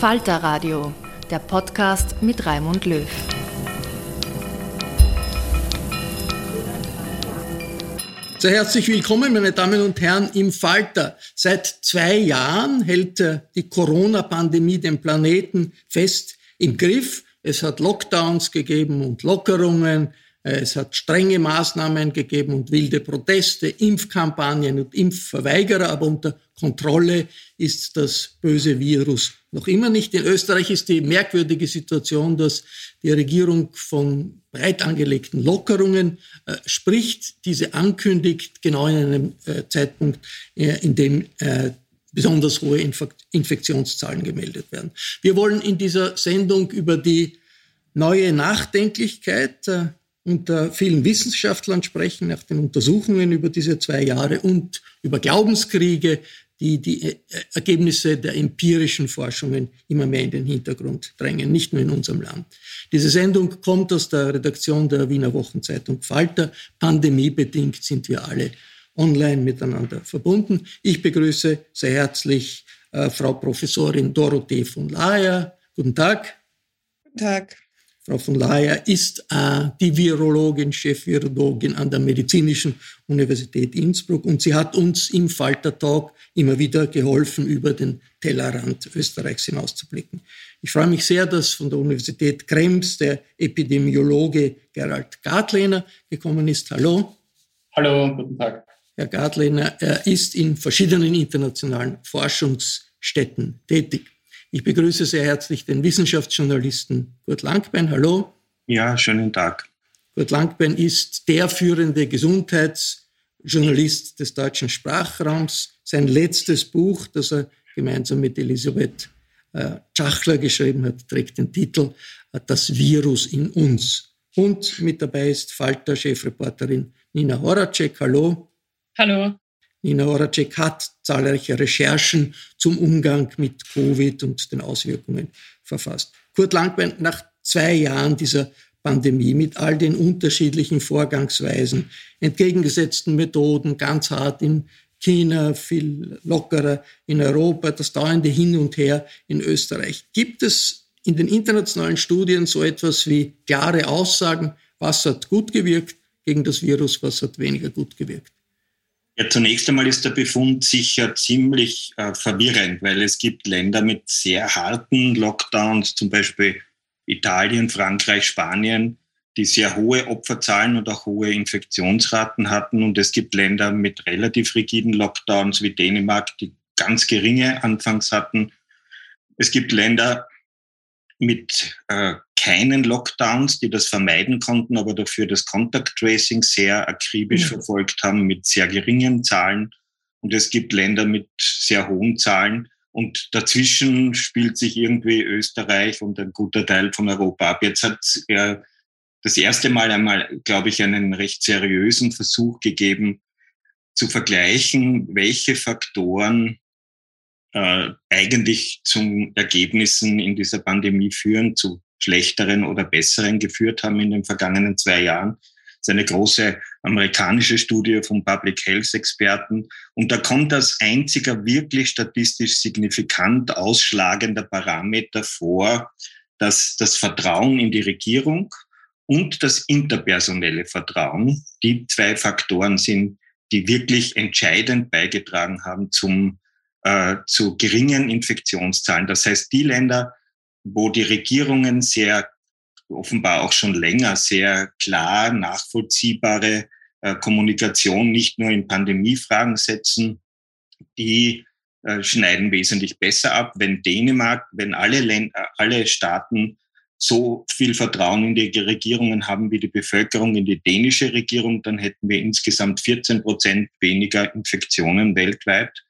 Falter Radio, der Podcast mit Raimund Löw. Sehr herzlich willkommen, meine Damen und Herren, im Falter. Seit zwei Jahren hält äh, die Corona-Pandemie den Planeten fest im Griff. Es hat Lockdowns gegeben und Lockerungen. Äh, es hat strenge Maßnahmen gegeben und wilde Proteste, Impfkampagnen und Impfverweigerer, aber unter Kontrolle ist das böse Virus noch immer nicht. In Österreich ist die merkwürdige Situation, dass die Regierung von breit angelegten Lockerungen äh, spricht, diese ankündigt, genau in einem äh, Zeitpunkt, äh, in dem äh, besonders hohe Inf Infektionszahlen gemeldet werden. Wir wollen in dieser Sendung über die neue Nachdenklichkeit äh, unter vielen Wissenschaftlern sprechen, nach den Untersuchungen über diese zwei Jahre und über Glaubenskriege, die die äh, Ergebnisse der empirischen Forschungen immer mehr in den Hintergrund drängen, nicht nur in unserem Land. Diese Sendung kommt aus der Redaktion der Wiener Wochenzeitung Falter. Pandemiebedingt sind wir alle online miteinander verbunden. Ich begrüße sehr herzlich äh, Frau Professorin Dorothee von Laer. Guten Tag. Guten Tag. Frau von Laer ist äh, die Virologin, Chefvirologin an der Medizinischen Universität Innsbruck und sie hat uns im Falter Talk immer wieder geholfen, über den Tellerrand Österreichs hinauszublicken. Ich freue mich sehr, dass von der Universität Krems der Epidemiologe Gerald Gartlehner gekommen ist. Hallo. Hallo, guten Tag. Herr Gartlehner, er ist in verschiedenen internationalen Forschungsstätten tätig. Ich begrüße sehr herzlich den Wissenschaftsjournalisten Kurt Langbein. Hallo. Ja, schönen Tag. Kurt Langbein ist der führende Gesundheitsjournalist des deutschen Sprachraums. Sein letztes Buch, das er gemeinsam mit Elisabeth äh, Schachler geschrieben hat, trägt den Titel äh, Das Virus in uns. Und mit dabei ist Falter-Chefreporterin Nina Horacek. Hallo. Hallo. Nina Horacek hat zahlreiche Recherchen zum Umgang mit Covid und den Auswirkungen verfasst. Kurt Langbein, nach zwei Jahren dieser Pandemie mit all den unterschiedlichen Vorgangsweisen, entgegengesetzten Methoden, ganz hart in China, viel lockerer in Europa, das dauernde Hin und Her in Österreich. Gibt es in den internationalen Studien so etwas wie klare Aussagen, was hat gut gewirkt gegen das Virus, was hat weniger gut gewirkt? Ja, zunächst einmal ist der Befund sicher ziemlich äh, verwirrend, weil es gibt Länder mit sehr harten Lockdowns, zum Beispiel Italien, Frankreich, Spanien, die sehr hohe Opferzahlen und auch hohe Infektionsraten hatten. Und es gibt Länder mit relativ rigiden Lockdowns wie Dänemark, die ganz geringe anfangs hatten. Es gibt Länder mit äh, keinen Lockdowns, die das vermeiden konnten, aber dafür das Contact Tracing sehr akribisch mhm. verfolgt haben mit sehr geringen Zahlen. Und es gibt Länder mit sehr hohen Zahlen. Und dazwischen spielt sich irgendwie Österreich und ein guter Teil von Europa ab. Jetzt hat äh, das erste Mal einmal, glaube ich, einen recht seriösen Versuch gegeben, zu vergleichen, welche Faktoren äh, eigentlich zu Ergebnissen in dieser Pandemie führen, zu schlechteren oder besseren geführt haben in den vergangenen zwei Jahren. Das ist eine große amerikanische Studie von Public Health Experten. Und da kommt als einziger wirklich statistisch signifikant ausschlagender Parameter vor, dass das Vertrauen in die Regierung und das interpersonelle Vertrauen die zwei Faktoren sind, die wirklich entscheidend beigetragen haben zum, äh, zu geringen Infektionszahlen. Das heißt, die Länder, wo die Regierungen sehr offenbar auch schon länger sehr klar nachvollziehbare äh, Kommunikation nicht nur in Pandemiefragen setzen, die äh, schneiden wesentlich besser ab. Wenn Dänemark, wenn alle, Länder, alle Staaten so viel Vertrauen in die Regierungen haben wie die Bevölkerung in die dänische Regierung, dann hätten wir insgesamt 14 Prozent weniger Infektionen weltweit.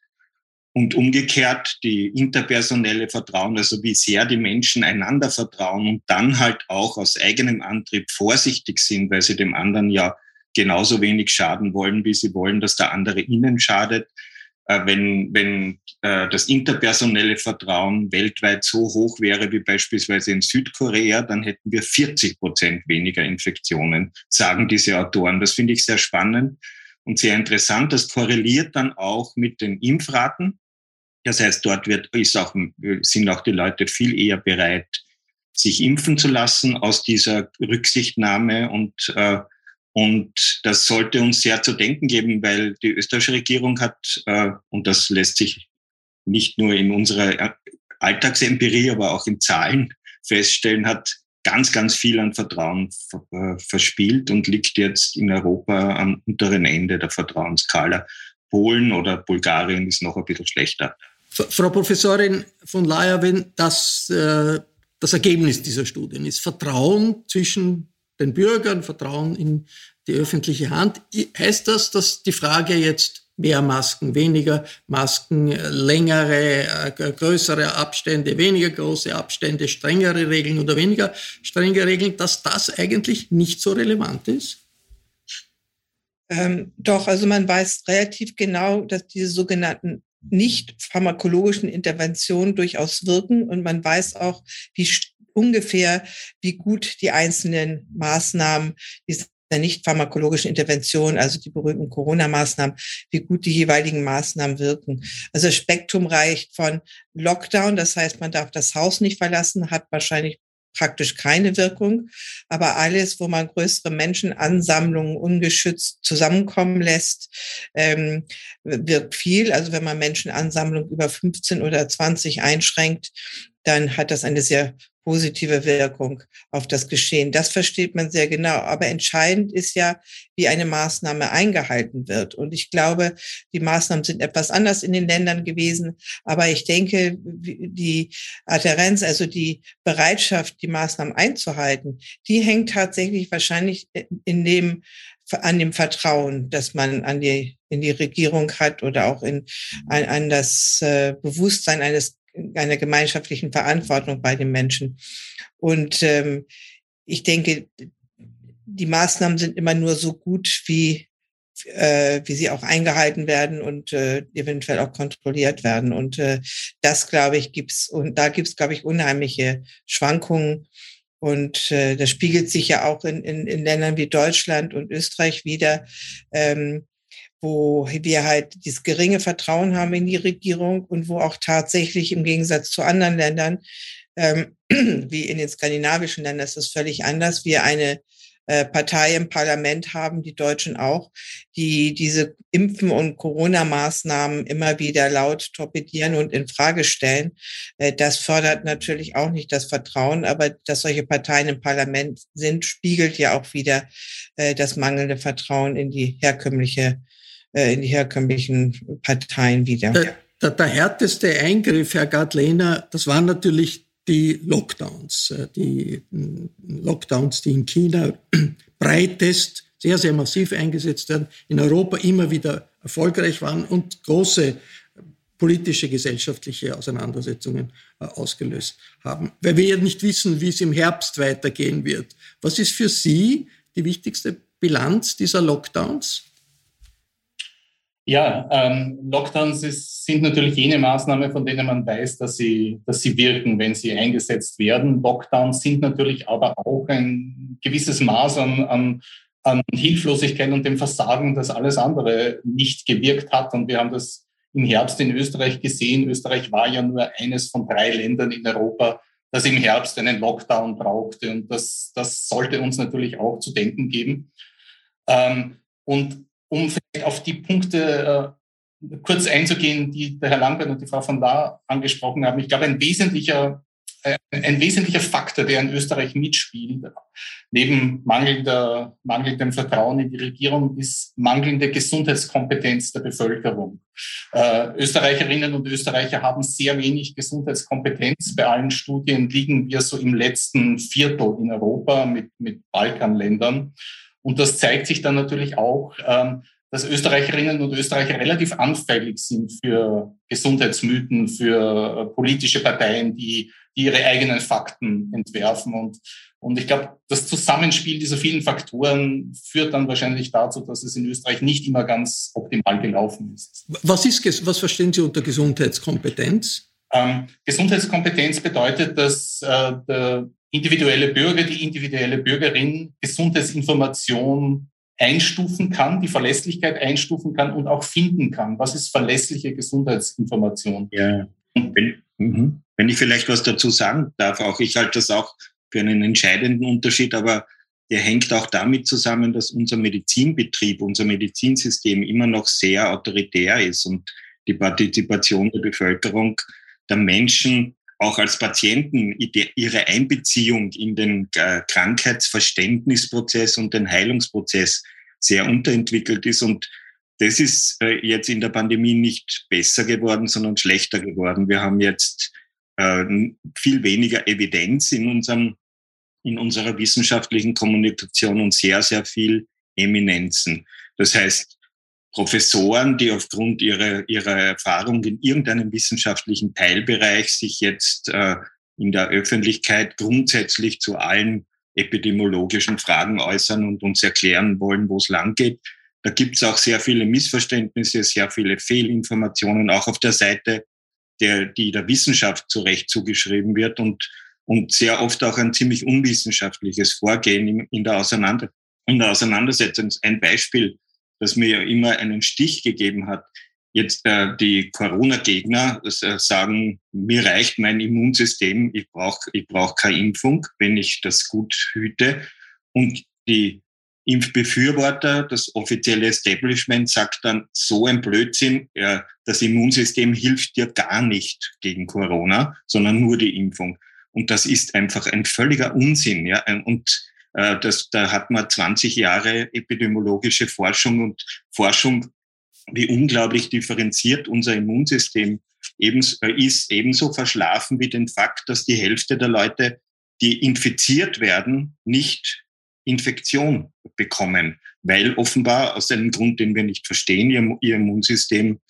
Und umgekehrt die interpersonelle Vertrauen, also wie sehr die Menschen einander vertrauen und dann halt auch aus eigenem Antrieb vorsichtig sind, weil sie dem anderen ja genauso wenig schaden wollen, wie sie wollen, dass der andere ihnen schadet. Äh, wenn, wenn äh, das interpersonelle Vertrauen weltweit so hoch wäre wie beispielsweise in Südkorea, dann hätten wir 40 Prozent weniger Infektionen, sagen diese Autoren. Das finde ich sehr spannend und sehr interessant. Das korreliert dann auch mit den Impfraten. Das heißt, dort wird, ist auch, sind auch die Leute viel eher bereit, sich impfen zu lassen aus dieser Rücksichtnahme und äh, und das sollte uns sehr zu denken geben, weil die österreichische Regierung hat, äh, und das lässt sich nicht nur in unserer Alltagsempirie, aber auch in Zahlen feststellen, hat ganz, ganz viel an Vertrauen äh, verspielt und liegt jetzt in Europa am unteren Ende der Vertrauensskala. Polen oder Bulgarien ist noch ein bisschen schlechter. Frau Professorin von Layer, wenn das äh, das Ergebnis dieser Studien ist, Vertrauen zwischen den Bürgern, Vertrauen in die öffentliche Hand. Heißt das, dass die Frage jetzt mehr Masken, weniger Masken, längere, äh, größere Abstände, weniger große Abstände, strengere Regeln oder weniger strenge Regeln, dass das eigentlich nicht so relevant ist? Ähm, doch, also man weiß relativ genau, dass diese sogenannten nicht pharmakologischen Interventionen durchaus wirken und man weiß auch, wie ungefähr, wie gut die einzelnen Maßnahmen dieser nicht pharmakologischen Intervention, also die berühmten Corona-Maßnahmen, wie gut die jeweiligen Maßnahmen wirken. Also das Spektrum reicht von Lockdown, das heißt, man darf das Haus nicht verlassen, hat wahrscheinlich praktisch keine Wirkung. Aber alles, wo man größere Menschenansammlungen ungeschützt zusammenkommen lässt, ähm, wirkt viel. Also wenn man Menschenansammlungen über 15 oder 20 einschränkt, dann hat das eine sehr positive Wirkung auf das Geschehen. Das versteht man sehr genau. Aber entscheidend ist ja, wie eine Maßnahme eingehalten wird. Und ich glaube, die Maßnahmen sind etwas anders in den Ländern gewesen. Aber ich denke, die Adherenz, also die Bereitschaft, die Maßnahmen einzuhalten, die hängt tatsächlich wahrscheinlich in dem an dem Vertrauen, das man an die in die Regierung hat oder auch in an, an das äh, Bewusstsein eines einer gemeinschaftlichen Verantwortung bei den Menschen. Und ähm, ich denke, die Maßnahmen sind immer nur so gut, wie, äh, wie sie auch eingehalten werden und äh, eventuell auch kontrolliert werden. Und äh, das, glaube ich, gibt's und da gibt's, glaube ich, unheimliche Schwankungen. Und äh, das spiegelt sich ja auch in, in, in Ländern wie Deutschland und Österreich wieder. Ähm, wo wir halt dieses geringe Vertrauen haben in die Regierung und wo auch tatsächlich im Gegensatz zu anderen Ländern, ähm, wie in den skandinavischen Ländern, ist das völlig anders, wir eine äh, Partei im Parlament haben, die Deutschen auch, die diese Impfen- und Corona-Maßnahmen immer wieder laut torpedieren und in Frage stellen. Äh, das fördert natürlich auch nicht das Vertrauen, aber dass solche Parteien im Parlament sind, spiegelt ja auch wieder äh, das mangelnde Vertrauen in die herkömmliche, in die herkömmlichen Parteien wieder. Der, der, der härteste Eingriff, Herr Gard-Lehner, das waren natürlich die Lockdowns, äh, die Lockdowns, die in China breitest, sehr, sehr massiv eingesetzt werden, in Europa immer wieder erfolgreich waren und große politische, gesellschaftliche Auseinandersetzungen äh, ausgelöst haben. Weil wir ja nicht wissen, wie es im Herbst weitergehen wird. Was ist für Sie die wichtigste Bilanz dieser Lockdowns? Ja, ähm, Lockdowns ist, sind natürlich jene Maßnahmen, von denen man weiß, dass sie, dass sie wirken, wenn sie eingesetzt werden. Lockdowns sind natürlich aber auch ein gewisses Maß an, an, an Hilflosigkeit und dem Versagen, dass alles andere nicht gewirkt hat. Und wir haben das im Herbst in Österreich gesehen. Österreich war ja nur eines von drei Ländern in Europa, das im Herbst einen Lockdown brauchte. Und das, das sollte uns natürlich auch zu denken geben. Ähm, und um vielleicht auf die Punkte äh, kurz einzugehen, die der Herr Langbert und die Frau von La angesprochen haben. Ich glaube, ein wesentlicher, äh, ein wesentlicher Faktor, der in Österreich mitspielt, neben mangelnder, mangelndem Vertrauen in die Regierung, ist mangelnde Gesundheitskompetenz der Bevölkerung. Äh, Österreicherinnen und Österreicher haben sehr wenig Gesundheitskompetenz. Bei allen Studien liegen wir so im letzten Viertel in Europa mit, mit Balkanländern. Und das zeigt sich dann natürlich auch, ähm, dass Österreicherinnen und Österreicher relativ anfällig sind für Gesundheitsmythen, für äh, politische Parteien, die, die ihre eigenen Fakten entwerfen. Und, und ich glaube, das Zusammenspiel dieser vielen Faktoren führt dann wahrscheinlich dazu, dass es in Österreich nicht immer ganz optimal gelaufen ist. Was, ist, was verstehen Sie unter Gesundheitskompetenz? Ähm, Gesundheitskompetenz bedeutet, dass äh, der individuelle Bürger, die individuelle Bürgerin Gesundheitsinformation einstufen kann, die Verlässlichkeit einstufen kann und auch finden kann. Was ist verlässliche Gesundheitsinformation? Ja, wenn, mhm. wenn ich vielleicht was dazu sagen darf, auch ich halte das auch für einen entscheidenden Unterschied, aber der hängt auch damit zusammen, dass unser Medizinbetrieb, unser Medizinsystem immer noch sehr autoritär ist und die Partizipation der Bevölkerung, der Menschen auch als Patienten ihre Einbeziehung in den äh, Krankheitsverständnisprozess und den Heilungsprozess sehr unterentwickelt ist. Und das ist äh, jetzt in der Pandemie nicht besser geworden, sondern schlechter geworden. Wir haben jetzt äh, viel weniger Evidenz in unserem in unserer wissenschaftlichen Kommunikation und sehr, sehr viel Eminenzen. Das heißt, Professoren, die aufgrund ihrer, ihrer Erfahrung in irgendeinem wissenschaftlichen Teilbereich sich jetzt äh, in der Öffentlichkeit grundsätzlich zu allen epidemiologischen Fragen äußern und uns erklären wollen, wo es lang geht. Da gibt es auch sehr viele Missverständnisse, sehr viele Fehlinformationen, auch auf der Seite, der, die der Wissenschaft zurecht zugeschrieben wird und, und sehr oft auch ein ziemlich unwissenschaftliches Vorgehen in, in, der, Auseinander, in der Auseinandersetzung. Ein Beispiel das mir ja immer einen Stich gegeben hat. Jetzt äh, die Corona-Gegner äh, sagen, mir reicht mein Immunsystem, ich brauche ich brauch keine Impfung, wenn ich das gut hüte. Und die Impfbefürworter, das offizielle Establishment sagt dann, so ein Blödsinn, ja, das Immunsystem hilft dir gar nicht gegen Corona, sondern nur die Impfung. Und das ist einfach ein völliger Unsinn. Ja? Und äh, das, da hat man 20 Jahre epidemiologische Forschung und Forschung, wie unglaublich differenziert unser Immunsystem ebenso, äh, ist, ebenso verschlafen wie den Fakt, dass die Hälfte der Leute, die infiziert werden, nicht Infektion bekommen, weil offenbar aus einem Grund, den wir nicht verstehen, ihr, ihr Immunsystem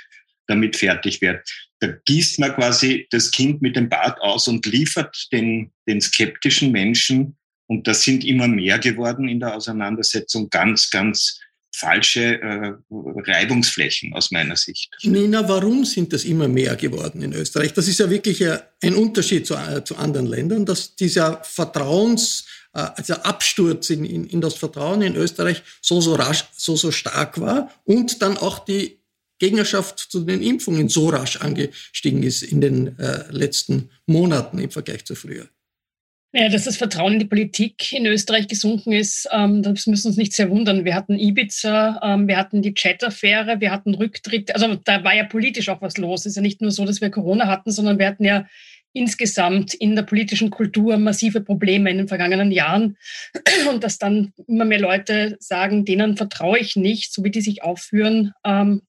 damit fertig wird. Da gießt man quasi das Kind mit dem Bad aus und liefert den, den skeptischen Menschen und das sind immer mehr geworden in der Auseinandersetzung. Ganz, ganz falsche äh, Reibungsflächen aus meiner Sicht. Nina, warum sind das immer mehr geworden in Österreich? Das ist ja wirklich ein Unterschied zu, äh, zu anderen Ländern, dass dieser Vertrauens, äh, also Absturz in, in, in das Vertrauen in Österreich so, so rasch, so, so stark war und dann auch die Gegnerschaft zu den Impfungen so rasch angestiegen ist in den äh, letzten Monaten im Vergleich zu früher. Ja, dass das Vertrauen in die Politik in Österreich gesunken ist, ähm, das müssen uns nicht sehr wundern. Wir hatten Ibiza, ähm, wir hatten die Chat-Affäre, wir hatten Rücktritt. Also da war ja politisch auch was los. Es ist ja nicht nur so, dass wir Corona hatten, sondern wir hatten ja insgesamt in der politischen Kultur massive Probleme in den vergangenen Jahren. Und dass dann immer mehr Leute sagen, denen vertraue ich nicht, so wie die sich aufführen. Ähm,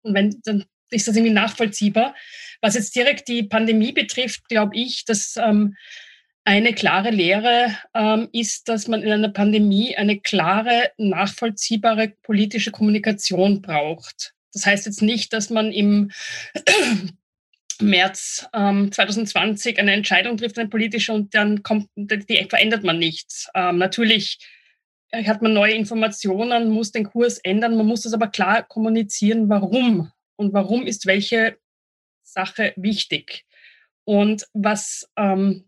und wenn, dann ist das irgendwie nachvollziehbar. Was jetzt direkt die Pandemie betrifft, glaube ich, dass ähm, eine klare Lehre ähm, ist, dass man in einer Pandemie eine klare, nachvollziehbare politische Kommunikation braucht. Das heißt jetzt nicht, dass man im März ähm, 2020 eine Entscheidung trifft, eine politische, und dann kommt, die verändert man nichts. Ähm, natürlich hat man neue Informationen, muss den Kurs ändern, man muss das aber klar kommunizieren, warum und warum ist welche Sache wichtig. Und was ähm,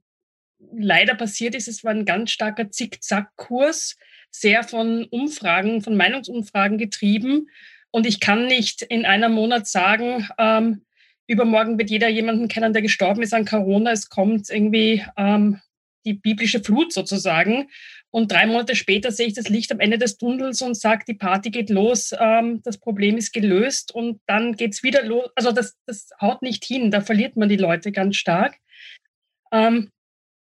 leider passiert ist, es war ein ganz starker Zickzack-Kurs, sehr von Umfragen, von Meinungsumfragen getrieben. Und ich kann nicht in einem Monat sagen, ähm, übermorgen wird jeder jemanden kennen, der gestorben ist an Corona. Es kommt irgendwie ähm, die biblische Flut sozusagen. Und drei Monate später sehe ich das Licht am Ende des Tunnels und sage, die Party geht los, ähm, das Problem ist gelöst und dann geht es wieder los. Also das, das haut nicht hin, da verliert man die Leute ganz stark. Ähm,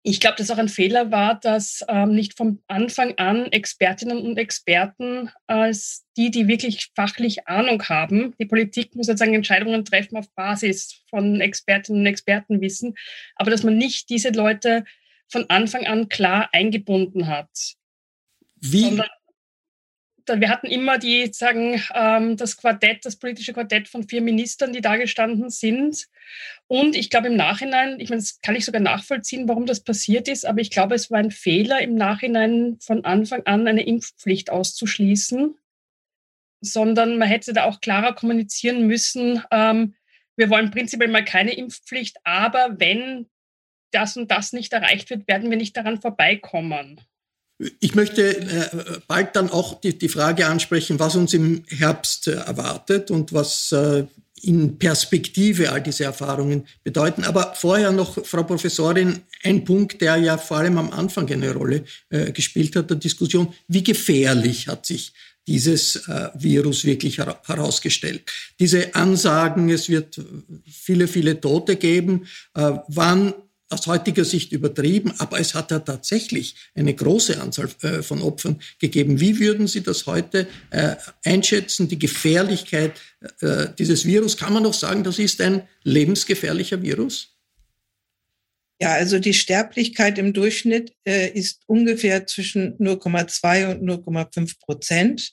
ich glaube, dass auch ein Fehler war, dass ähm, nicht vom Anfang an Expertinnen und Experten als die, die wirklich fachlich Ahnung haben, die Politik muss sozusagen Entscheidungen treffen auf Basis von Expertinnen und Expertenwissen, aber dass man nicht diese Leute von Anfang an klar eingebunden hat. Wie? Sondern wir hatten immer die, sagen, ähm, das Quartett, das politische Quartett von vier Ministern, die da gestanden sind. Und ich glaube im Nachhinein, ich meine, das kann ich sogar nachvollziehen, warum das passiert ist, aber ich glaube, es war ein Fehler, im Nachhinein von Anfang an eine Impfpflicht auszuschließen, sondern man hätte da auch klarer kommunizieren müssen, ähm, wir wollen prinzipiell mal keine Impfpflicht, aber wenn das und das nicht erreicht wird, werden wir nicht daran vorbeikommen. Ich möchte äh, bald dann auch die, Frage ansprechen, was uns im Herbst äh, erwartet und was äh, in Perspektive all diese Erfahrungen bedeuten. Aber vorher noch, Frau Professorin, ein Punkt, der ja vor allem am Anfang eine Rolle gespielt hat, der Diskussion. Wie gefährlich hat sich dieses Virus wirklich herausgestellt? Diese Ansagen, es wird viele, viele Tote geben, waren aus heutiger Sicht übertrieben, aber es hat ja tatsächlich eine große Anzahl äh, von Opfern gegeben. Wie würden Sie das heute äh, einschätzen, die Gefährlichkeit äh, dieses Virus? Kann man noch sagen, das ist ein lebensgefährlicher Virus? Ja, also die Sterblichkeit im Durchschnitt äh, ist ungefähr zwischen 0,2 und 0,5 Prozent.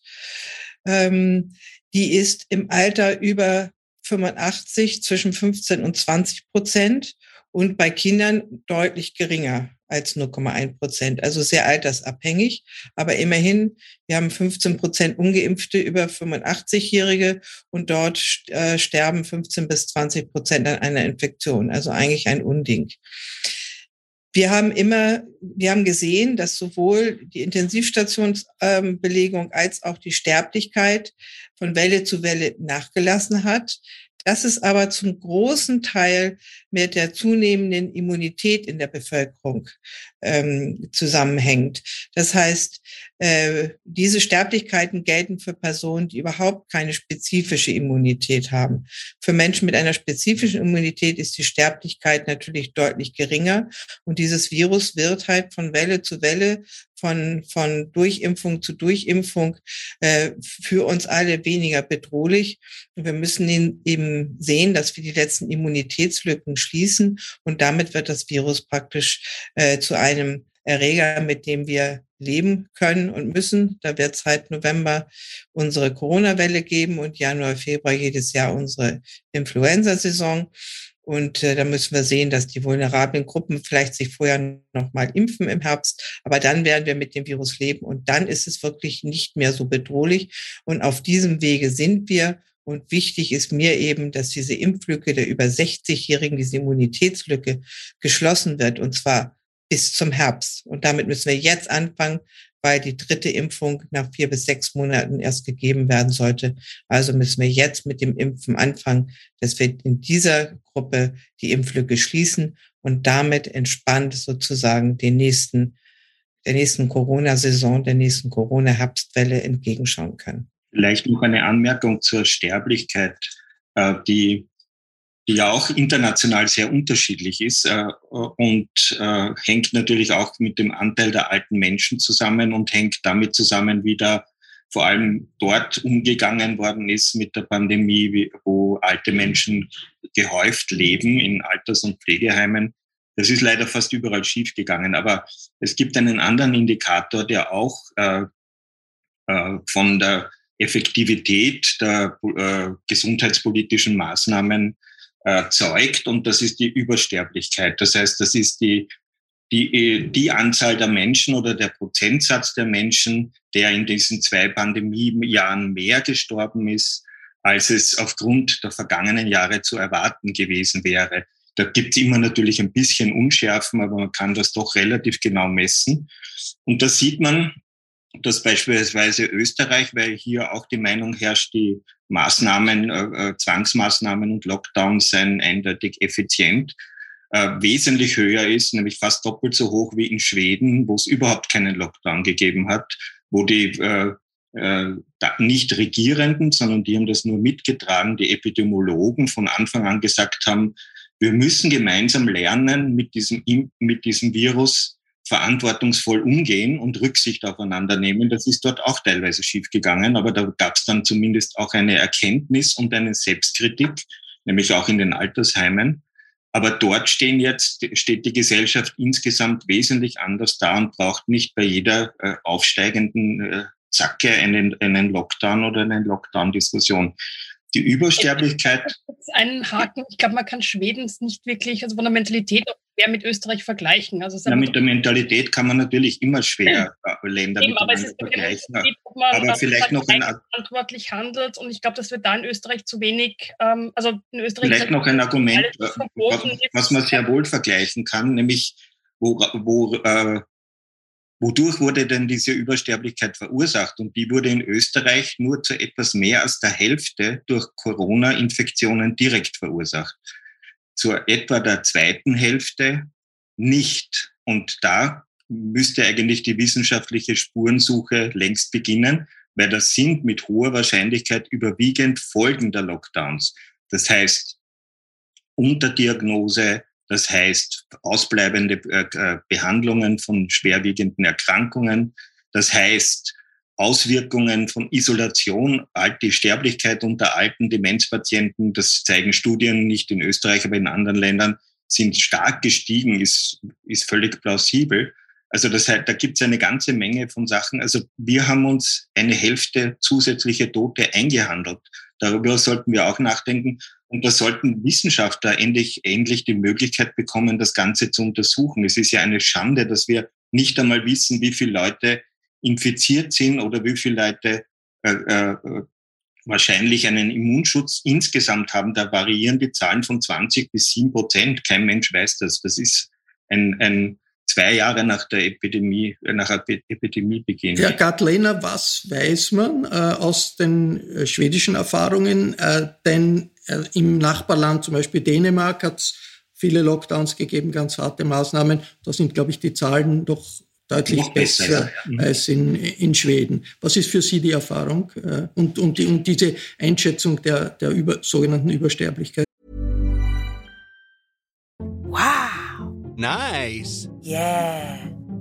Ähm, die ist im Alter über 85 zwischen 15 und 20 Prozent und bei Kindern deutlich geringer als 0,1 Prozent, also sehr altersabhängig. Aber immerhin, wir haben 15 Prozent ungeimpfte über 85-Jährige und dort äh, sterben 15 bis 20 Prozent an einer Infektion. Also eigentlich ein Unding. Wir haben immer, wir haben gesehen, dass sowohl die Intensivstationsbelegung ähm, als auch die Sterblichkeit von Welle zu Welle nachgelassen hat. Das ist aber zum großen Teil mit der zunehmenden Immunität in der Bevölkerung ähm, zusammenhängt. Das heißt, äh, diese Sterblichkeiten gelten für Personen, die überhaupt keine spezifische Immunität haben. Für Menschen mit einer spezifischen Immunität ist die Sterblichkeit natürlich deutlich geringer. Und dieses Virus wird halt von Welle zu Welle von, von Durchimpfung zu Durchimpfung äh, für uns alle weniger bedrohlich. Und wir müssen eben sehen, dass wir die letzten Immunitätslücken schließen und damit wird das Virus praktisch äh, zu einem Erreger, mit dem wir leben können und müssen. Da wird halt November unsere Corona-Welle geben und Januar, Februar jedes Jahr unsere Influenza-Saison. Und äh, da müssen wir sehen, dass die vulnerablen Gruppen vielleicht sich vorher noch mal impfen im Herbst. Aber dann werden wir mit dem Virus leben und dann ist es wirklich nicht mehr so bedrohlich. Und auf diesem Wege sind wir. Und wichtig ist mir eben, dass diese Impflücke der über 60-Jährigen, diese Immunitätslücke geschlossen wird. Und zwar bis zum Herbst. Und damit müssen wir jetzt anfangen, weil die dritte Impfung nach vier bis sechs Monaten erst gegeben werden sollte. Also müssen wir jetzt mit dem Impfen anfangen, dass wir in dieser Gruppe die Impflücke schließen und damit entspannt sozusagen den nächsten, der nächsten Corona-Saison, der nächsten Corona-Herbstwelle entgegenschauen können. Vielleicht noch eine Anmerkung zur Sterblichkeit, äh, die, die ja auch international sehr unterschiedlich ist äh, und äh, hängt natürlich auch mit dem Anteil der alten Menschen zusammen und hängt damit zusammen, wie da vor allem dort umgegangen worden ist mit der Pandemie, wo alte Menschen gehäuft leben in Alters- und Pflegeheimen. Das ist leider fast überall schiefgegangen. Aber es gibt einen anderen Indikator, der auch äh, äh, von der Effektivität der äh, gesundheitspolitischen Maßnahmen äh, zeugt und das ist die Übersterblichkeit. Das heißt, das ist die, die, die Anzahl der Menschen oder der Prozentsatz der Menschen, der in diesen zwei Pandemiejahren mehr gestorben ist, als es aufgrund der vergangenen Jahre zu erwarten gewesen wäre. Da gibt es immer natürlich ein bisschen Unschärfen, aber man kann das doch relativ genau messen. Und da sieht man, dass beispielsweise Österreich, weil hier auch die Meinung herrscht, die Maßnahmen, äh, äh, Zwangsmaßnahmen und Lockdowns seien eindeutig effizient, äh, wesentlich höher ist, nämlich fast doppelt so hoch wie in Schweden, wo es überhaupt keinen Lockdown gegeben hat, wo die äh, äh, nicht Regierenden, sondern die haben das nur mitgetragen, die Epidemiologen von Anfang an gesagt haben, wir müssen gemeinsam lernen, mit diesem, mit diesem Virus verantwortungsvoll umgehen und Rücksicht aufeinander nehmen. Das ist dort auch teilweise schiefgegangen, aber da gab es dann zumindest auch eine Erkenntnis und eine Selbstkritik, nämlich auch in den Altersheimen. Aber dort stehen jetzt, steht die Gesellschaft insgesamt wesentlich anders da und braucht nicht bei jeder äh, aufsteigenden äh, Zacke einen, einen Lockdown oder eine Lockdown-Diskussion. Die Übersterblichkeit. Einen Haken. Ich glaube, man kann Schwedens nicht wirklich, also von der Mentalität schwer mit Österreich vergleichen. Also ja, mit der Mentalität kann man natürlich immer schwer äh, Länder Eben, aber vergleichen. man aber vielleicht noch ein verantwortlich handelt und ich glaube, dass wir da in Österreich zu wenig, ähm, also in Österreich vielleicht noch ein Argument, äh, was, was, man sehr wohl vergleichen kann, nämlich wo, wo äh, Wodurch wurde denn diese Übersterblichkeit verursacht? Und die wurde in Österreich nur zu etwas mehr als der Hälfte durch Corona-Infektionen direkt verursacht zur etwa der zweiten Hälfte nicht. Und da müsste eigentlich die wissenschaftliche Spurensuche längst beginnen, weil das sind mit hoher Wahrscheinlichkeit überwiegend Folgen der Lockdowns. Das heißt, Unterdiagnose, das heißt ausbleibende äh, äh, Behandlungen von schwerwiegenden Erkrankungen, das heißt Auswirkungen von Isolation, die Sterblichkeit unter alten Demenzpatienten, das zeigen Studien nicht in Österreich, aber in anderen Ländern, sind stark gestiegen, ist, ist völlig plausibel. Also das heißt, da gibt es eine ganze Menge von Sachen. Also wir haben uns eine Hälfte zusätzliche Tote eingehandelt. Darüber sollten wir auch nachdenken. Und da sollten Wissenschaftler endlich, endlich die Möglichkeit bekommen, das Ganze zu untersuchen. Es ist ja eine Schande, dass wir nicht einmal wissen, wie viele Leute infiziert sind oder wie viele Leute äh, äh, wahrscheinlich einen Immunschutz insgesamt haben. Da variieren die Zahlen von 20 bis 7 Prozent. Kein Mensch weiß das. Das ist ein, ein zwei Jahre nach der Epidemie, äh, nach Epidemiebeginn. Herr Gatlehner, was weiß man äh, aus den äh, schwedischen Erfahrungen? Äh, denn im Nachbarland, zum Beispiel Dänemark, hat es viele Lockdowns gegeben, ganz harte Maßnahmen. Da sind, glaube ich, die Zahlen doch deutlich Noch besser, besser ja. als in, in Schweden. Was ist für Sie die Erfahrung äh, und, und, die, und diese Einschätzung der, der über, sogenannten Übersterblichkeit? Wow. Nice. Yeah.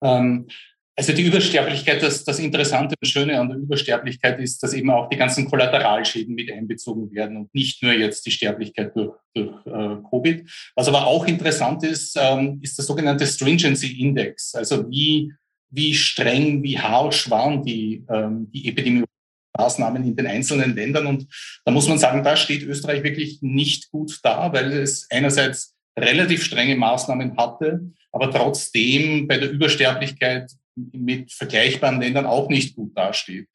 Um, Also die Übersterblichkeit, das, das Interessante und Schöne an der Übersterblichkeit ist, dass eben auch die ganzen Kollateralschäden mit einbezogen werden und nicht nur jetzt die Sterblichkeit durch, durch äh, Covid. Was aber auch interessant ist, ähm, ist der sogenannte Stringency Index. Also wie, wie streng, wie harsch waren die, ähm, die Epidemie-Maßnahmen in den einzelnen Ländern. Und da muss man sagen, da steht Österreich wirklich nicht gut da, weil es einerseits relativ strenge Maßnahmen hatte, aber trotzdem bei der Übersterblichkeit mit vergleichbaren Ländern auch nicht gut dasteht.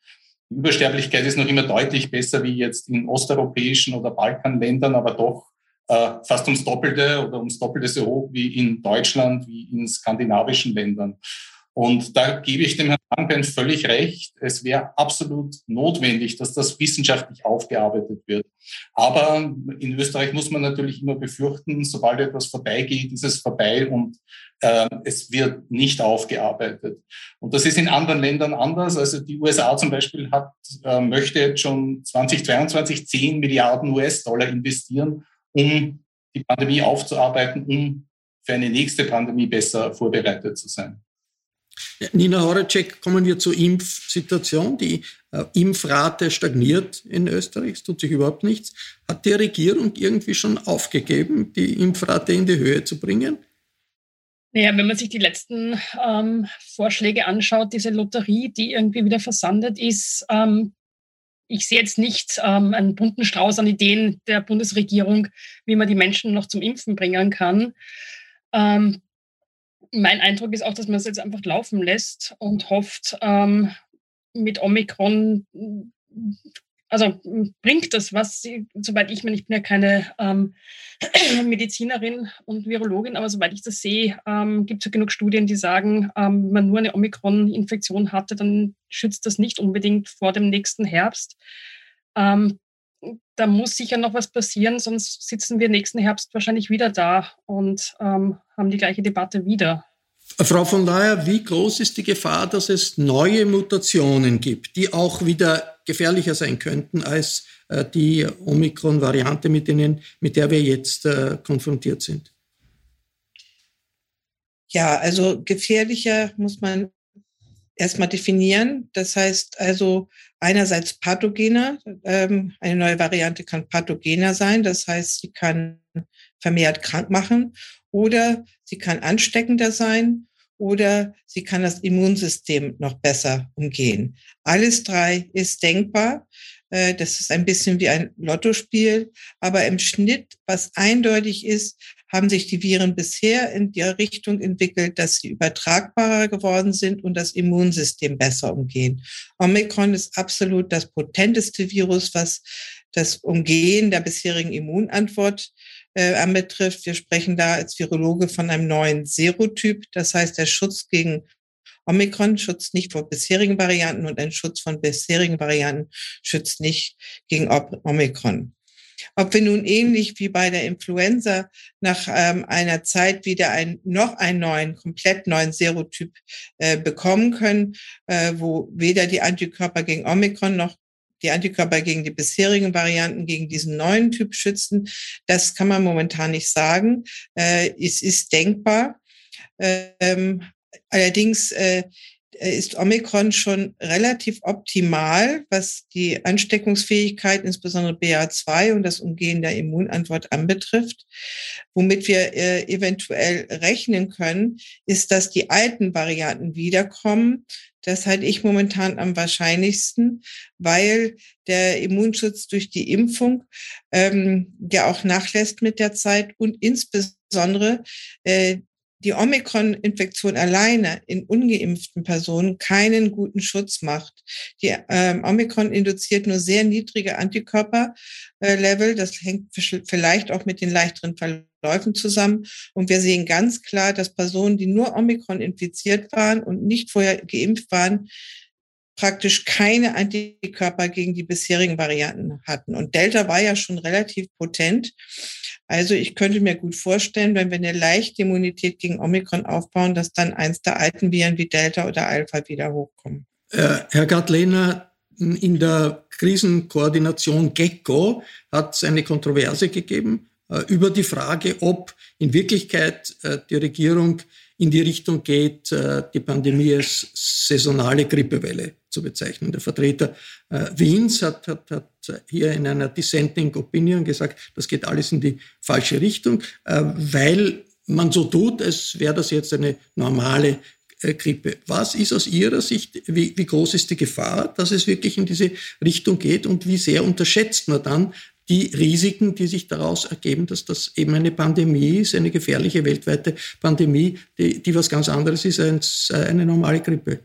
Die Übersterblichkeit ist noch immer deutlich besser wie jetzt in osteuropäischen oder Balkanländern, aber doch äh, fast ums Doppelte oder ums Doppelte so hoch wie in Deutschland, wie in skandinavischen Ländern. Und da gebe ich dem Herrn Langbein völlig recht. Es wäre absolut notwendig, dass das wissenschaftlich aufgearbeitet wird. Aber in Österreich muss man natürlich immer befürchten, sobald etwas vorbeigeht, ist es vorbei und äh, es wird nicht aufgearbeitet. Und das ist in anderen Ländern anders. Also die USA zum Beispiel hat, äh, möchte jetzt schon 2022 10 Milliarden US-Dollar investieren, um die Pandemie aufzuarbeiten, um für eine nächste Pandemie besser vorbereitet zu sein. Nina Horacek, kommen wir zur Impfsituation. Die äh, Impfrate stagniert in Österreich, es tut sich überhaupt nichts. Hat die Regierung irgendwie schon aufgegeben, die Impfrate in die Höhe zu bringen? Naja, wenn man sich die letzten ähm, Vorschläge anschaut, diese Lotterie, die irgendwie wieder versandet ist, ähm, ich sehe jetzt nicht ähm, einen bunten Strauß an Ideen der Bundesregierung, wie man die Menschen noch zum Impfen bringen kann. Ähm, mein Eindruck ist auch, dass man es jetzt einfach laufen lässt und hofft, ähm, mit Omikron, also bringt das was, soweit ich meine, ich bin ja keine ähm, Medizinerin und Virologin, aber soweit ich das sehe, ähm, gibt es ja genug Studien, die sagen, ähm, wenn man nur eine Omikron-Infektion hatte, dann schützt das nicht unbedingt vor dem nächsten Herbst. Ähm, da muss sicher noch was passieren, sonst sitzen wir nächsten Herbst wahrscheinlich wieder da und ähm, haben die gleiche Debatte wieder. Frau von Leyer, wie groß ist die Gefahr, dass es neue Mutationen gibt, die auch wieder gefährlicher sein könnten als äh, die Omikron-Variante, mit, mit der wir jetzt äh, konfrontiert sind? Ja, also gefährlicher muss man erstmal definieren. Das heißt also einerseits pathogener. Ähm, eine neue Variante kann pathogener sein. Das heißt, sie kann vermehrt krank machen oder sie kann ansteckender sein oder sie kann das Immunsystem noch besser umgehen. Alles drei ist denkbar. Äh, das ist ein bisschen wie ein Lottospiel. Aber im Schnitt, was eindeutig ist, haben sich die Viren bisher in der Richtung entwickelt, dass sie übertragbarer geworden sind und das Immunsystem besser umgehen. Omikron ist absolut das potenteste Virus, was das Umgehen der bisherigen Immunantwort äh, anbetrifft. Wir sprechen da als Virologe von einem neuen Serotyp. Das heißt, der Schutz gegen Omikron schützt nicht vor bisherigen Varianten und ein Schutz von bisherigen Varianten schützt nicht gegen Omikron. Ob wir nun ähnlich wie bei der Influenza nach ähm, einer Zeit wieder ein, noch einen neuen, komplett neuen Serotyp äh, bekommen können, äh, wo weder die Antikörper gegen Omikron noch die Antikörper gegen die bisherigen Varianten, gegen diesen neuen Typ schützen, das kann man momentan nicht sagen. Äh, es ist denkbar. Ähm, allerdings äh, ist Omikron schon relativ optimal, was die Ansteckungsfähigkeit, insbesondere BA2 und das Umgehen der Immunantwort anbetrifft. Womit wir äh, eventuell rechnen können, ist, dass die alten Varianten wiederkommen. Das halte ich momentan am wahrscheinlichsten, weil der Immunschutz durch die Impfung ähm, ja auch nachlässt mit der Zeit und insbesondere äh, die Omikron-Infektion alleine in ungeimpften Personen keinen guten Schutz macht. Die ähm, Omikron induziert nur sehr niedrige Antikörperlevel. Das hängt vielleicht auch mit den leichteren Verläufen zusammen. Und wir sehen ganz klar, dass Personen, die nur Omikron infiziert waren und nicht vorher geimpft waren, praktisch keine Antikörper gegen die bisherigen Varianten hatten. Und Delta war ja schon relativ potent. Also ich könnte mir gut vorstellen, wenn wir eine leichte Immunität gegen Omikron aufbauen, dass dann eins der alten Viren wie Delta oder Alpha wieder hochkommen. Äh, Herr Gartlehner, in der Krisenkoordination GECKO hat es eine Kontroverse gegeben äh, über die Frage, ob in Wirklichkeit äh, die Regierung in die Richtung geht, die Pandemie als saisonale Grippewelle zu bezeichnen. Der Vertreter äh, Wiens hat, hat, hat hier in einer Dissenting Opinion gesagt, das geht alles in die falsche Richtung, äh, weil man so tut, als wäre das jetzt eine normale Grippe. Was ist aus Ihrer Sicht, wie, wie groß ist die Gefahr, dass es wirklich in diese Richtung geht und wie sehr unterschätzt man dann die Risiken, die sich daraus ergeben, dass das eben eine Pandemie ist, eine gefährliche weltweite Pandemie, die, die was ganz anderes ist als eine normale Grippe.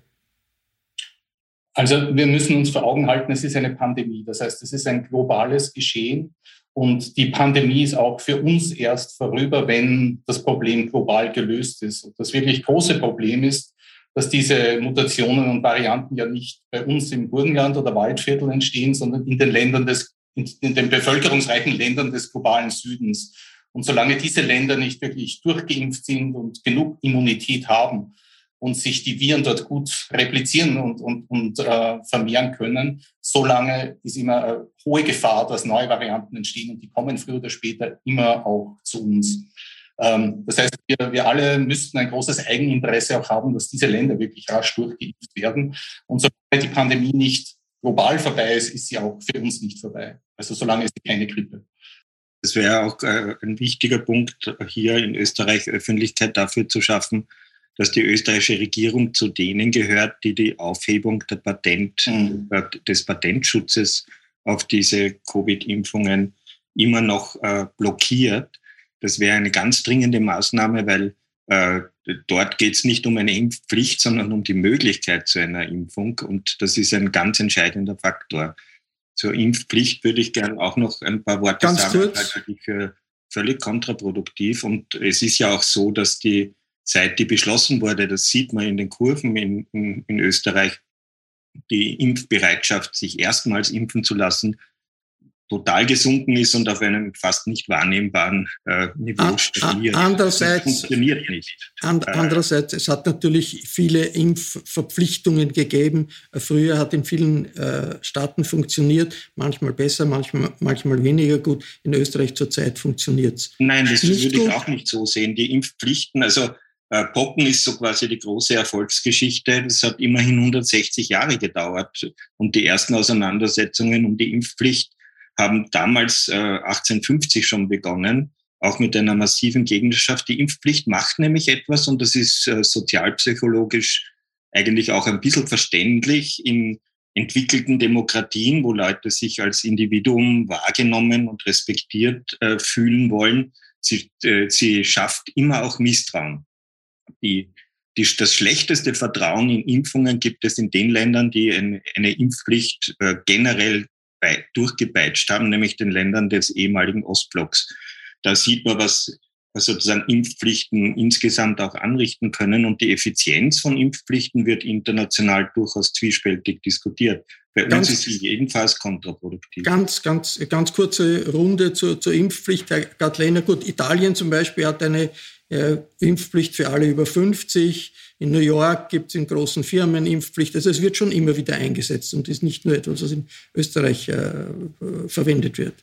Also wir müssen uns vor Augen halten, es ist eine Pandemie. Das heißt, es ist ein globales Geschehen. Und die Pandemie ist auch für uns erst vorüber, wenn das Problem global gelöst ist. Und das wirklich große Problem ist, dass diese Mutationen und Varianten ja nicht bei uns im Burgenland oder Waldviertel entstehen, sondern in den Ländern des, in den bevölkerungsreichen Ländern des globalen Südens. Und solange diese Länder nicht wirklich durchgeimpft sind und genug Immunität haben, und sich die Viren dort gut replizieren und, und, und äh, vermehren können, solange ist immer eine hohe Gefahr, dass neue Varianten entstehen und die kommen früher oder später immer auch zu uns. Ähm, das heißt, wir, wir alle müssten ein großes Eigeninteresse auch haben, dass diese Länder wirklich rasch durchgeimpft werden. Und solange die Pandemie nicht global vorbei ist, ist sie auch für uns nicht vorbei. Also solange ist sie keine Grippe. Es wäre auch äh, ein wichtiger Punkt, hier in Österreich Öffentlichkeit dafür zu schaffen, dass die österreichische Regierung zu denen gehört, die die Aufhebung der Patent, mhm. Äh, des Patentschutzes auf diese Covid-Impfungen immer noch äh, blockiert. Das wäre eine ganz dringende Maßnahme, weil äh, dort geht es nicht um eine Impfpflicht, sondern um die Möglichkeit zu einer Impfung. Und das ist ein ganz entscheidender Faktor. Zur Impfpflicht würde ich gerne auch noch ein paar Worte ganz sagen, kurz. weil ich für völlig kontraproduktiv. Und es ist ja auch so, dass die seit die beschlossen wurde, das sieht man in den Kurven in, in, in Österreich, die Impfbereitschaft, sich erstmals impfen zu lassen, total gesunken ist und auf einem fast nicht wahrnehmbaren äh, Niveau stagniert. Andererseits, das funktioniert nicht. And, äh, andererseits, es hat natürlich viele Impfverpflichtungen gegeben. Früher hat in vielen äh, Staaten funktioniert, manchmal besser, manchmal, manchmal weniger gut. In Österreich zurzeit funktioniert es. Nein, das nicht würde ich auch nicht so sehen. Die Impfpflichten, also Pocken ist so quasi die große Erfolgsgeschichte. Das hat immerhin 160 Jahre gedauert. Und die ersten Auseinandersetzungen um die Impfpflicht haben damals äh, 1850 schon begonnen, auch mit einer massiven Gegnerschaft. Die Impfpflicht macht nämlich etwas und das ist äh, sozialpsychologisch eigentlich auch ein bisschen verständlich in entwickelten Demokratien, wo Leute sich als Individuum wahrgenommen und respektiert äh, fühlen wollen. Sie, äh, sie schafft immer auch Misstrauen die, die, das schlechteste Vertrauen in Impfungen gibt es in den Ländern, die eine, eine Impfpflicht äh, generell bei, durchgepeitscht haben, nämlich den Ländern des ehemaligen Ostblocks. Da sieht man, was sozusagen Impfpflichten insgesamt auch anrichten können. Und die Effizienz von Impfpflichten wird international durchaus zwiespältig diskutiert. Bei ganz, uns ist sie jedenfalls kontraproduktiv. Ganz, ganz, ganz kurze Runde zur, zur Impfpflicht. Herr Gatlehner, gut, Italien zum Beispiel hat eine äh, Impfpflicht für alle über 50. In New York gibt es in großen Firmen Impfpflicht. Also es wird schon immer wieder eingesetzt und ist nicht nur etwas, was in Österreich äh, verwendet wird.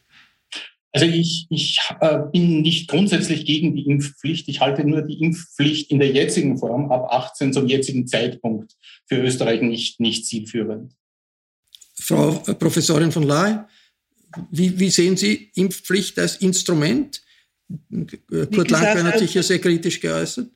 Also ich, ich äh, bin nicht grundsätzlich gegen die Impfpflicht. Ich halte nur die Impfpflicht in der jetzigen Form ab 18 zum jetzigen Zeitpunkt für Österreich nicht, nicht zielführend. Frau äh, Professorin von Laay, wie, wie sehen Sie Impfpflicht als Instrument? Kurt Langbein hat sich ja sehr kritisch geäußert.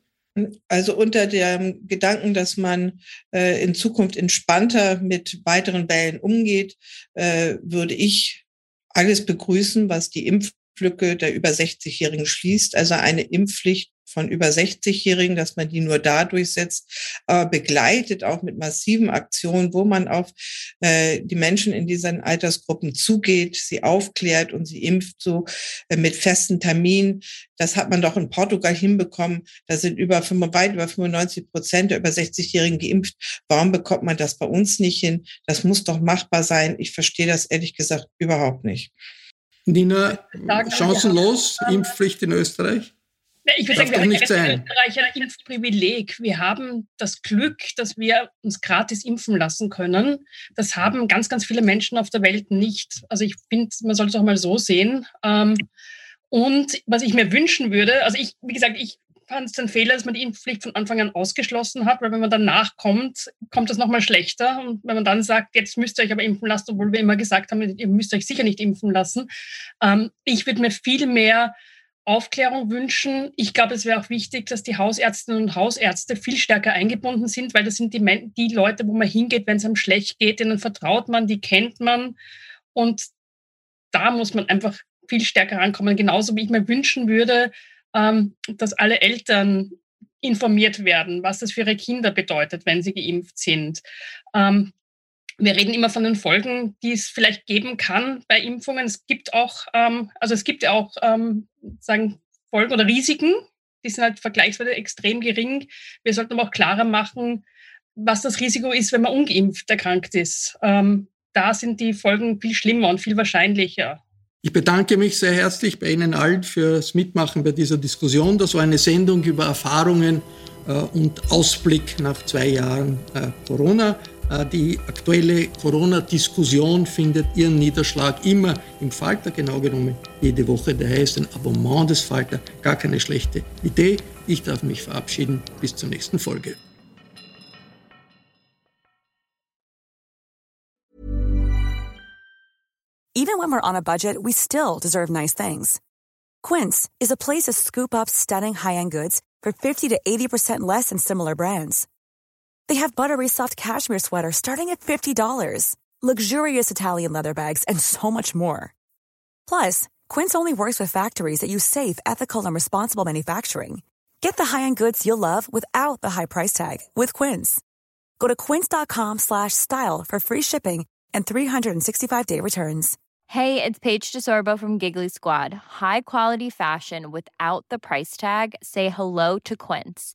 Also unter dem Gedanken, dass man äh, in Zukunft entspannter mit weiteren Wellen umgeht, äh, würde ich alles begrüßen, was die Impflücke der über 60-Jährigen schließt. Also eine Impfpflicht von über 60-Jährigen, dass man die nur da durchsetzt, aber begleitet auch mit massiven Aktionen, wo man auf äh, die Menschen in diesen Altersgruppen zugeht, sie aufklärt und sie impft so äh, mit festen Terminen. Das hat man doch in Portugal hinbekommen. Da sind über weit über 95 Prozent der über 60-Jährigen geimpft. Warum bekommt man das bei uns nicht hin? Das muss doch machbar sein. Ich verstehe das ehrlich gesagt überhaupt nicht. Nina, chancenlos, Impfpflicht in Österreich? Ich würde sagen, wir haben in Österreich ein Impfprivileg. Wir haben das Glück, dass wir uns gratis impfen lassen können. Das haben ganz, ganz viele Menschen auf der Welt nicht. Also ich finde, man soll es auch mal so sehen. Ähm, und was ich mir wünschen würde, also ich, wie gesagt, ich fand es ein Fehler, dass man die Impfpflicht von Anfang an ausgeschlossen hat, weil wenn man danach kommt, kommt das nochmal schlechter. Und wenn man dann sagt, jetzt müsst ihr euch aber impfen lassen, obwohl wir immer gesagt haben, ihr müsst euch sicher nicht impfen lassen. Ähm, ich würde mir viel mehr Aufklärung wünschen. Ich glaube, es wäre auch wichtig, dass die Hausärztinnen und Hausärzte viel stärker eingebunden sind, weil das sind die, die Leute, wo man hingeht, wenn es einem schlecht geht, denen vertraut man, die kennt man. Und da muss man einfach viel stärker rankommen. Genauso wie ich mir wünschen würde, ähm, dass alle Eltern informiert werden, was das für ihre Kinder bedeutet, wenn sie geimpft sind. Ähm, wir reden immer von den Folgen, die es vielleicht geben kann bei Impfungen. Es gibt auch, ähm, also es gibt ja auch ähm, sagen Folgen oder Risiken, die sind halt vergleichsweise extrem gering. Wir sollten aber auch klarer machen, was das Risiko ist, wenn man ungeimpft erkrankt ist. Ähm, da sind die Folgen viel schlimmer und viel wahrscheinlicher. Ich bedanke mich sehr herzlich bei Ihnen allen fürs Mitmachen bei dieser Diskussion. Das war eine Sendung über Erfahrungen äh, und Ausblick nach zwei Jahren äh, Corona. Äh, die aktuelle Corona-Diskussion findet ihren Niederschlag immer im Falter, genau genommen jede Woche. Daher ist ein Abonnement des Falter gar keine schlechte Idee. Ich darf mich verabschieden. Bis zur nächsten Folge. Even when we're on a budget, we still deserve nice things. Quince is a place to scoop up stunning high-end goods for 50 to 80% less than similar brands. They have buttery soft cashmere sweaters starting at $50, luxurious Italian leather bags, and so much more. Plus, Quince only works with factories that use safe, ethical, and responsible manufacturing. Get the high-end goods you'll love without the high price tag with Quince. Go to quince.com/style for free shipping and 365-day returns. Hey, it's Paige DeSorbo from Giggly Squad. High quality fashion without the price tag. Say hello to Quince.